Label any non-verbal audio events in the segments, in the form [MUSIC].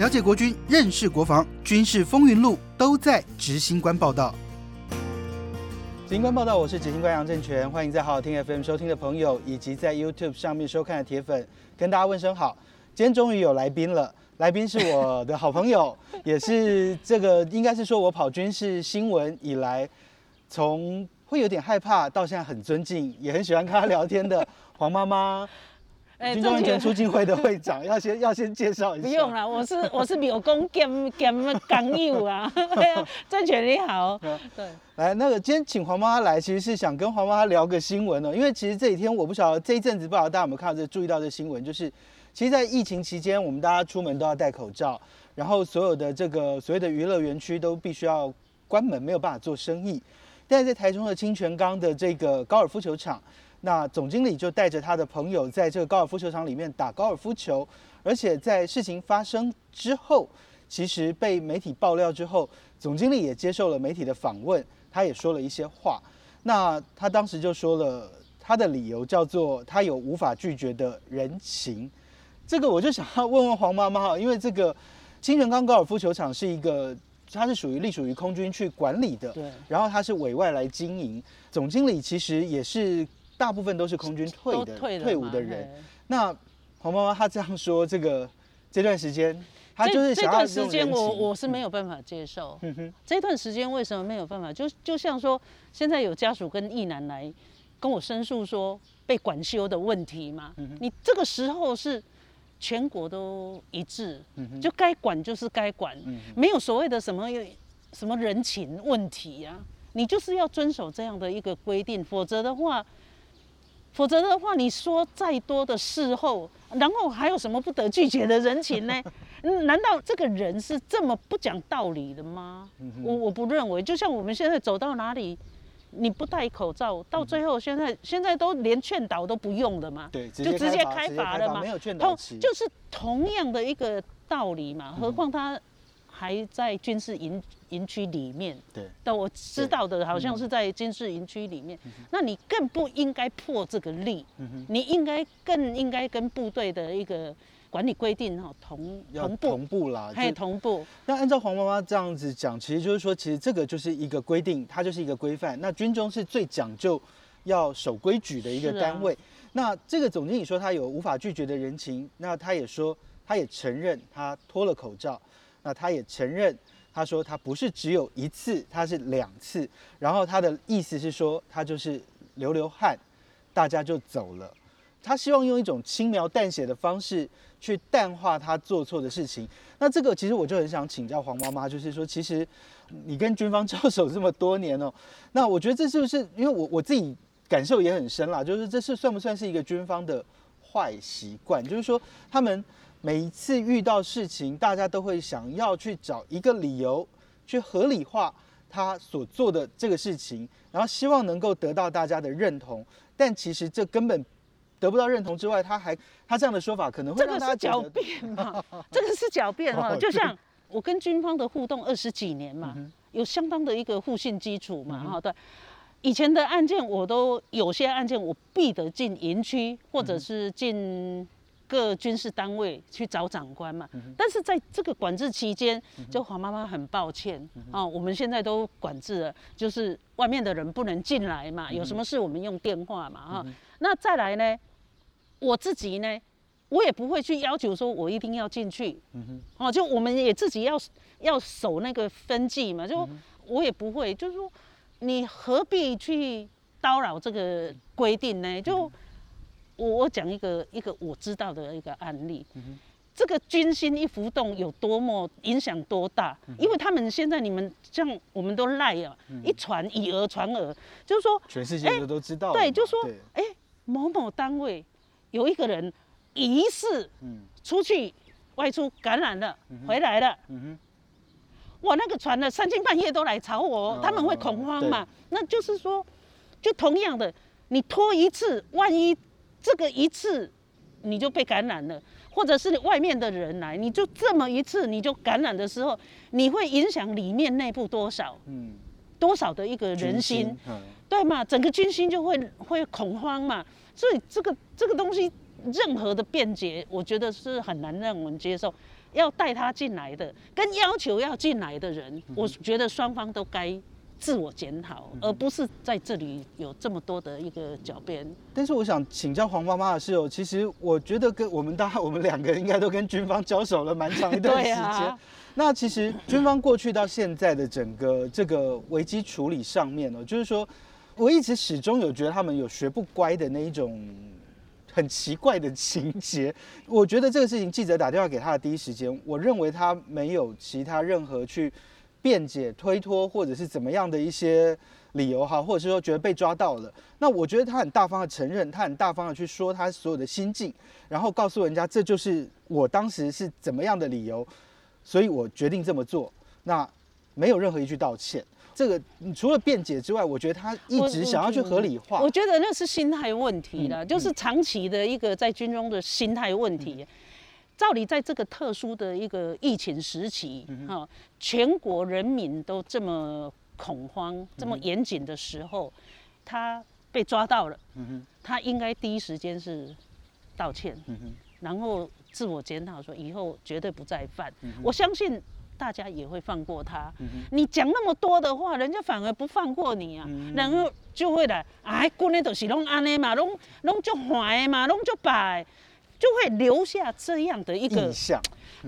了解国军，认识国防，军事风云录都在执行官报道。执行官报道，我是执行官杨正全，欢迎在好好听 FM 收听的朋友，以及在 YouTube 上面收看的铁粉，跟大家问声好。今天终于有来宾了，来宾是我的好朋友，[LAUGHS] 也是这个应该是说我跑军事新闻以来，从会有点害怕到现在很尊敬，也很喜欢跟他聊天的黄妈妈。军中安全促进会的会长要先 [LAUGHS] 要先介绍一下。不用了，我是我是柳工兼兼港友啊。[LAUGHS] 郑权你好。对。来，那个今天请黄妈妈来，其实是想跟黄妈妈聊个新闻哦。因为其实这几天我不晓得这一阵子不知道大家有没有看到这注意到这新闻，就是其实，在疫情期间，我们大家出门都要戴口罩，然后所有的这个所谓的娱乐园区都必须要关门，没有办法做生意。但是在台中的清泉岗的这个高尔夫球场。那总经理就带着他的朋友在这个高尔夫球场里面打高尔夫球，而且在事情发生之后，其实被媒体爆料之后，总经理也接受了媒体的访问，他也说了一些话。那他当时就说了他的理由叫做他有无法拒绝的人情。这个我就想要问问黄妈妈哈，因为这个清泉岗高尔夫球场是一个，它是属于隶属于空军去管理的，对，然后它是委外来经营，总经理其实也是。大部分都是空军退的退伍的人。那黄妈妈她这样说，这个这段时间，她就是这段时间我我是没有办法接受。嗯哼，这段时间为什么没有办法？就就像说，现在有家属跟义男来跟我申诉说被管修的问题嘛。嗯你这个时候是全国都一致，就该管就是该管，没有所谓的什么什么人情问题呀。你就是要遵守这样的一个规定，否则的话。否则的话，你说再多的事后，然后还有什么不得拒绝的人情呢？[LAUGHS] 难道这个人是这么不讲道理的吗？我我不认为。就像我们现在走到哪里，你不戴口罩，到最后现在现在都连劝导都不用了嘛？对，就直接开罚了嘛？没有劝导就是同样的一个道理嘛。何况他。还在军事营营区里面，对，但我知道的好像是在军事营区里面，那你更不应该破这个例，你应该更应该跟部队的一个管理规定哈同同步同步啦，还同步。那按照黄妈妈这样子讲，其实就是说，其实这个就是一个规定，它就是一个规范。那军中是最讲究要守规矩的一个单位。那这个总经理说他有无法拒绝的人情，那他也说他也承认他脱了口罩。那他也承认，他说他不是只有一次，他是两次。然后他的意思是说，他就是流流汗，大家就走了。他希望用一种轻描淡写的方式去淡化他做错的事情。那这个其实我就很想请教黄妈妈，就是说，其实你跟军方交手这么多年哦，那我觉得这是不是因为我我自己感受也很深啦，就是这是算不算是一个军方的坏习惯？就是说他们。每一次遇到事情，大家都会想要去找一个理由，去合理化他所做的这个事情，然后希望能够得到大家的认同。但其实这根本得不到认同之外，他还他这样的说法可能会让大家狡辩嘛？[LAUGHS] 这个是狡辩哈，就像我跟军方的互动二十几年嘛，有相当的一个互信基础嘛。哈，对，以前的案件我都有些案件我必得进营区，或者是进。各军事单位去找长官嘛，但是在这个管制期间，就黄妈妈很抱歉啊，我们现在都管制了，就是外面的人不能进来嘛，有什么事我们用电话嘛哈。那再来呢，我自己呢，我也不会去要求说我一定要进去，哦，就我们也自己要要守那个分际嘛，就我也不会，就是说你何必去叨扰这个规定呢？就。我我讲一个一个我知道的一个案例，这个军心一浮动有多么影响多大？因为他们现在你们像我们都赖啊，一传以讹传讹，就是说全世界都都知道。对，就说哎某某单位有一个人疑似出去外出感染了，回来了，哇那个传的三更半夜都来吵我，他们会恐慌嘛？那就是说，就同样的，你拖一次，万一。这个一次你就被感染了，或者是外面的人来，你就这么一次你就感染的时候，你会影响里面内部多少？嗯，多少的一个人心，对嘛？整个军心就会会恐慌嘛。所以这个这个东西任何的辩解，我觉得是很难让我们接受。要带他进来的，跟要求要进来的人，我觉得双方都该自我检讨，而不是在这里有这么多的一个狡辩。但是我想请教黄妈妈的是哦，其实我觉得跟我们大家 [LAUGHS] 我们两个应该都跟军方交手了蛮长一段 [LAUGHS] 时间。那其实军方过去到现在的整个这个危机处理上面呢，就是说我一直始终有觉得他们有学不乖的那一种。很奇怪的情节，我觉得这个事情记者打电话给他的第一时间，我认为他没有其他任何去辩解、推脱或者是怎么样的一些理由哈，或者是说觉得被抓到了。那我觉得他很大方的承认，他很大方的去说他所有的心境，然后告诉人家这就是我当时是怎么样的理由，所以我决定这么做。那没有任何一句道歉。这个除了辩解之外，我觉得他一直想要去合理化。我觉得那是心态问题了，就是长期的一个在军中的心态问题。照理在这个特殊的一个疫情时期，哈，全国人民都这么恐慌、这么严谨的时候，他被抓到了，他应该第一时间是道歉，然后自我检讨，说以后绝对不再犯。我相信。大家也会放过他。你讲那么多的话，人家反而不放过你啊，然后就会来，哎，过年都是拢安尼嘛，拢拢就坏嘛，拢就摆，就会留下这样的一个印象。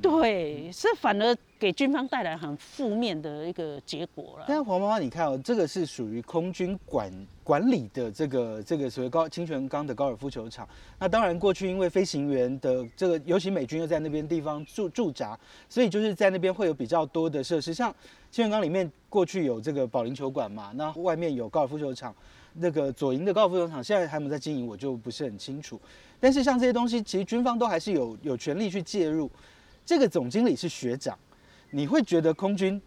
对，是反而给军方带来很负面的一个结果了。但是黄妈妈，你看哦，这个是属于空军管管理的这个这个所谓高清泉岗的高尔夫球场。那当然，过去因为飞行员的这个，尤其美军又在那边地方驻驻扎，所以就是在那边会有比较多的设施。像清泉岗里面过去有这个保龄球馆嘛，那外面有高尔夫球场，那个左营的高尔夫球场现在还没有在经营，我就不是很清楚。但是像这些东西，其实军方都还是有有权利去介入。这个总经理是学长，你会觉得空军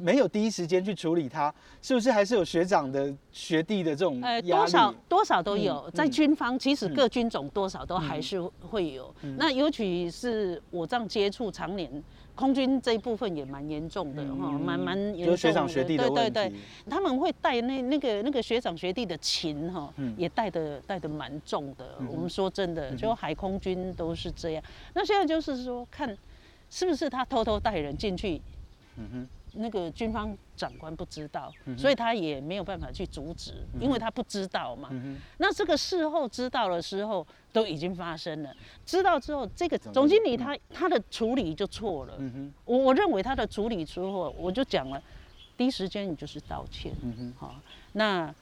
没有第一时间去处理他，是不是还是有学长的学弟的这种压力？多少多少都有，在军方其实各军种多少都还是会有。那尤其是我这样接触常年，空军这一部分也蛮严重的哈，蛮蛮严重的。学长学弟的对对对，他们会带那那个那个学长学弟的情哈，也带的带的蛮重的。我们说真的，就海空军都是这样。那现在就是说看。是不是他偷偷带人进去？嗯哼，那个军方长官不知道，所以他也没有办法去阻止，因为他不知道嘛。那这个事后知道的时候，都已经发生了。知道之后，这个总经理他他的处理就错了。嗯，我我认为他的处理之后，我就讲了，第一时间你就是道歉。好，那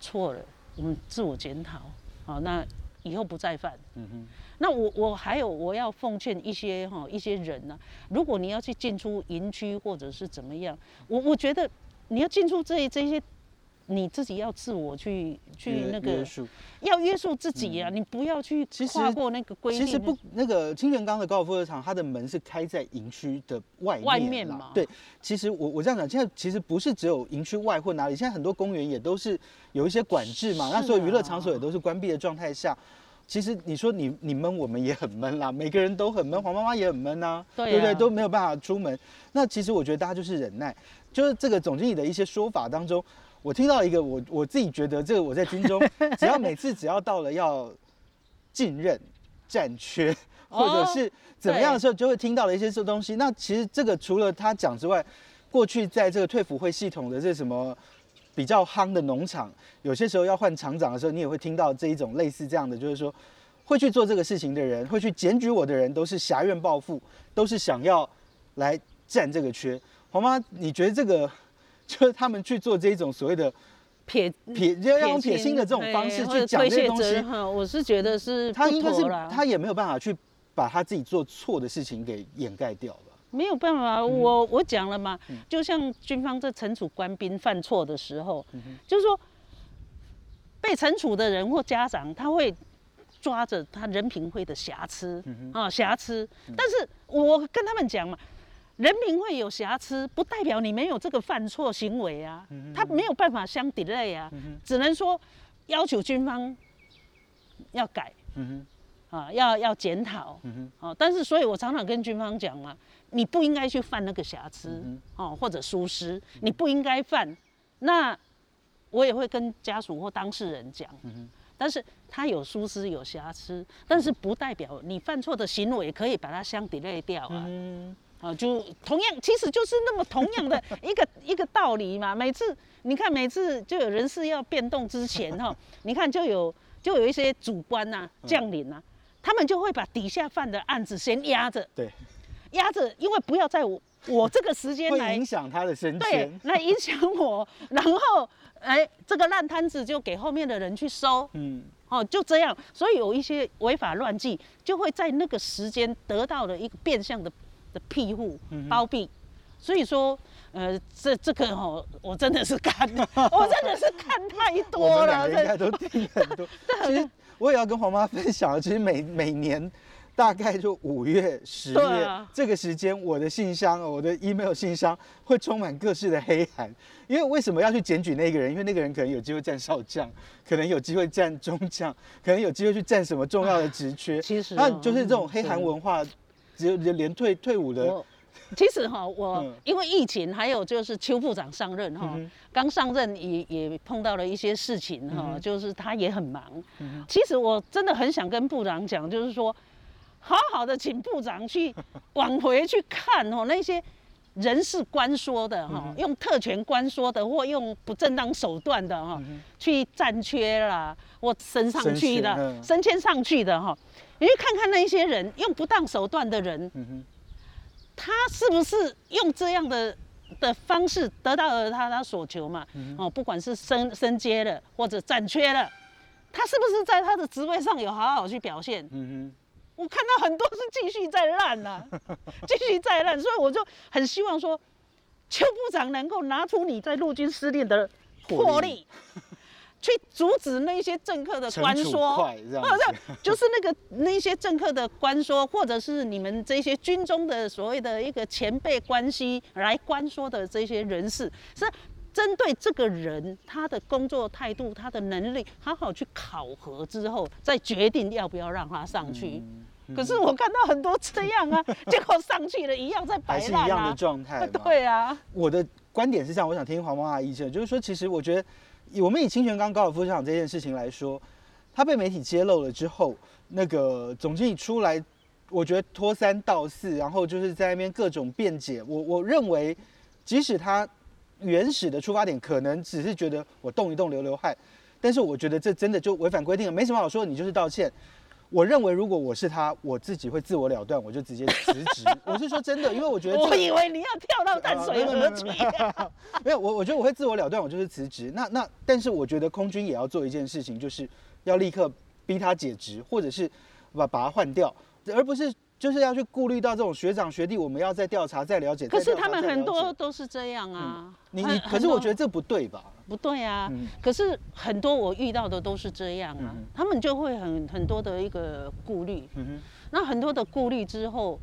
错了，我们自我检讨。好，那以后不再犯。嗯哼。那我我还有我要奉劝一些哈一些人呢，如果你要去进出营区或者是怎么样，我我觉得你要进出这这些，你自己要自我去去那个要约束自己呀，你不要去跨过那个规定。其实不那个清泉岗的高尔夫球场，它的门是开在营区的外外面嘛。对，其实我我这样讲，现在其实不是只有营区外或哪里，现在很多公园也都是有一些管制嘛，那所有娱乐场所也都是关闭的状态下。其实你说你你闷，我们也很闷啦，每个人都很闷，黄妈妈也很闷呐，对不对？都没有办法出门。那其实我觉得大家就是忍耐。就是这个总经理的一些说法当中，我听到一个我我自己觉得，这个我在军中，[LAUGHS] 只要每次只要到了要进任、战缺或者是怎么样的时候，就会听到了一些这东西。那其实这个除了他讲之外，过去在这个退辅会系统的这什么？比较夯的农场，有些时候要换厂长的时候，你也会听到这一种类似这样的，就是说，会去做这个事情的人，会去检举我的人，都是侠怨报复，都是想要来占这个缺。黄妈，你觉得这个就是他们去做这种所谓的撇撇，要用撇清的这种方式去讲这些东西？我是觉得是他应该是他也没有办法去把他自己做错的事情给掩盖掉。没有办法，我我讲了嘛，就像军方在惩处官兵犯错的时候，就是说被惩处的人或家长，他会抓着他人品会的瑕疵啊瑕疵，但是我跟他们讲嘛，人民会有瑕疵，不代表你没有这个犯错行为啊，他没有办法相抵赖啊，只能说要求军方要改，啊要要检讨，啊，但是所以我常常跟军方讲嘛。你不应该去犯那个瑕疵哦，或者疏失，你不应该犯。那我也会跟家属或当事人讲，但是他有疏失有瑕疵，但是不代表你犯错的行为可以把它相抵赖掉啊。啊，就同样，其实就是那么同样的一个一个道理嘛。每次你看，每次就有人事要变动之前哈，你看就有就有一些主官呐、将领呐，他们就会把底下犯的案子先压着，对，压着，因为不要在我我这个时间来影响他的升迁，对，来影响我，然后哎，这个烂摊子就给后面的人去收，嗯，哦，就这样，所以有一些违法乱纪就会在那个时间得到了一个变相的。庇护、包庇，所以说，呃，这这个哦，我真的是看，我真的是看太多了。[LAUGHS] 我应该都听很多。[LAUGHS] 其实我也要跟黄妈分享，其实每每年大概就五月、十月这个时间，我的信箱、我的 email 信箱会充满各式的黑函。因为为什么要去检举那个人？因为那个人可能有机会站少将，可能有机会站中将，可能有机会去站什么重要的职缺。其实，那就是这种黑函文化。只有连退退伍的，[LAUGHS] 其实哈，我因为疫情，还有就是邱部长上任哈，刚上任也也碰到了一些事情哈，就是他也很忙。其实我真的很想跟部长讲，就是说，好好的请部长去往回去看哦，那些人是官说的哈，用特权官说的，或用不正当手段的哈，去占缺啦，或升上去的，升迁上去的哈。你去看看那些人用不当手段的人，他是不是用这样的的方式得到了他他所求嘛？哦，不管是升升阶了或者暂缺了，他是不是在他的职位上有好好去表现？嗯我看到很多是继续在烂呐，[LAUGHS] 继续在烂，所以我就很希望说，邱部长能够拿出你在陆军司令的魄力。去阻止那些政客的官说，好像就是那个那些政客的官说，或者是你们这些军中的所谓的一个前辈关系来官说的这些人士，是针对这个人他的工作态度、他的能力，好好去考核之后，再决定要不要让他上去。可是我看到很多这样啊，[LAUGHS] 结果上去了一样在摆烂啊，一样的状态。对啊，我的观点是这样，我想听黄妈妈意见，就是说，其实我觉得。我们以清泉岗高尔夫球场这件事情来说，他被媒体揭露了之后，那个总经理出来，我觉得拖三道四，然后就是在那边各种辩解。我我认为，即使他原始的出发点可能只是觉得我动一动流流汗，但是我觉得这真的就违反规定了，没什么好说，你就是道歉。我认为，如果我是他，我自己会自我了断，我就直接辞职。我是说真的，因为我觉得我以为你要跳到淡水河去。没有，[LAUGHS] 我我觉得我会自我了断，我就是辞职。那那，但是我觉得空军也要做一件事情，就是要立刻逼他解职，或者是把把他换掉，而不是。就是要去顾虑到这种学长学弟，我们要再调查、再了解。可是他们很多都是这样啊。你你，可是我觉得这不对吧？不对啊。可是很多我遇到的都是这样啊，他们就会很很多的一个顾虑。嗯那很多的顾虑之后，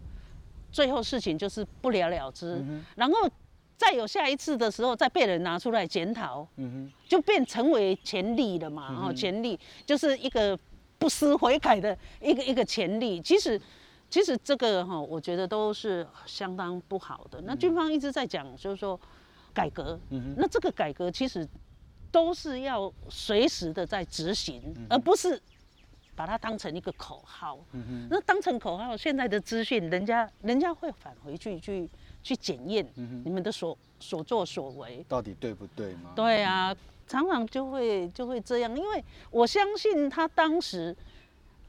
最后事情就是不了了之。嗯然后再有下一次的时候，再被人拿出来检讨。嗯就变成为潜力了嘛？哦，潜力就是一个不思悔改的一个一个潜力。其实。其实这个哈，我觉得都是相当不好的。那军方一直在讲，就是说改革。嗯那这个改革其实都是要随时的在执行，而不是把它当成一个口号。嗯那当成口号，现在的资讯，人家人家会返回去去去检验你们的所所作所为到底对不对吗？对啊，常常就会就会这样，因为我相信他当时，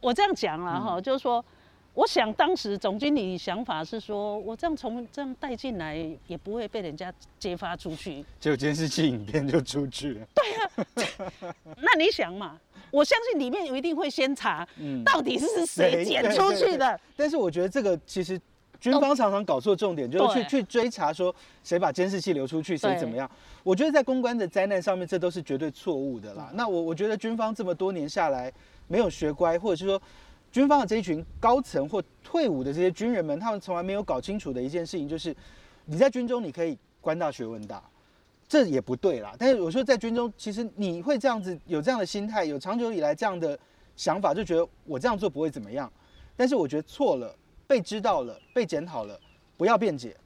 我这样讲了哈，就是说。我想当时总经理想法是说，我这样从这样带进来，也不会被人家揭发出去。结果监视器影片就出去了。对啊，[LAUGHS] 那你想嘛？我相信里面有一定会先查，到底是谁剪出去的。但是我觉得这个其实军方常常搞错重点，就是去去追查说谁把监视器流出去，谁怎么样。我觉得在公关的灾难上面，这都是绝对错误的啦。那我我觉得军方这么多年下来没有学乖，或者是说。军方的这一群高层或退伍的这些军人们，他们从来没有搞清楚的一件事情，就是你在军中你可以官大学问大，这也不对啦。但是我说在军中，其实你会这样子有这样的心态，有长久以来这样的想法，就觉得我这样做不会怎么样。但是我觉得错了，被知道了，被检讨了，不要辩解，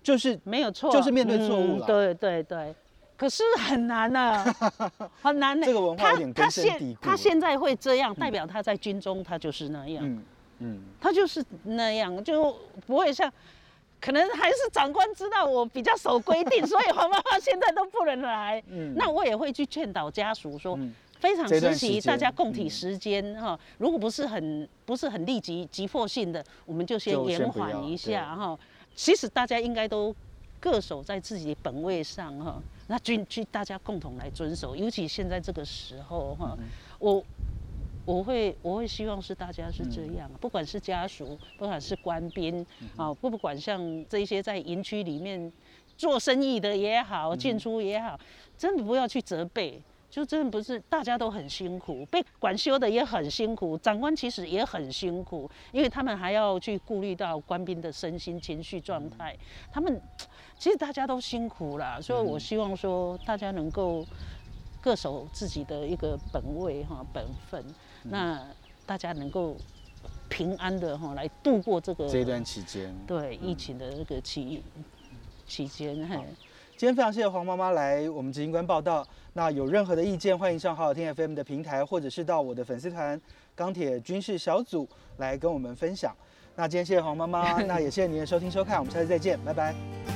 就是没有错，就是面对错误了。对对对。可是很难啊，[LAUGHS] 很难的。这个文化有点根深蒂固。他现在会这样，代表他在军中他就是那样。嗯嗯，他就是那样，就不会像，可能还是长官知道我比较守规定，所以黄妈妈现在都不能来。嗯，那我也会去劝导家属说，非常时期大家共体时间哈，如果不是很不是很立即急迫性的，我们就先延缓一下哈。其实大家应该都各守在自己本位上哈。那军去大家共同来遵守，尤其现在这个时候哈，我我会我会希望是大家是这样，不管是家属，不管是官兵啊，不不管像这些在营区里面做生意的也好，进出也好，真的不要去责备，就真的不是大家都很辛苦，被管修的也很辛苦，长官其实也很辛苦，因为他们还要去顾虑到官兵的身心情绪状态，他们。其实大家都辛苦了，所以我希望说大家能够各守自己的一个本位哈本分，那大家能够平安的哈来度过这个这段期间，对疫情的这个期期间。今天非常谢谢黄妈妈来我们执行官报道。那有任何的意见，欢迎上好好听 FM 的平台，或者是到我的粉丝团钢铁军事小组来跟我们分享。那今天谢谢黄妈妈，[LAUGHS] 那也谢谢您的收听收看，我们下次再见，拜拜。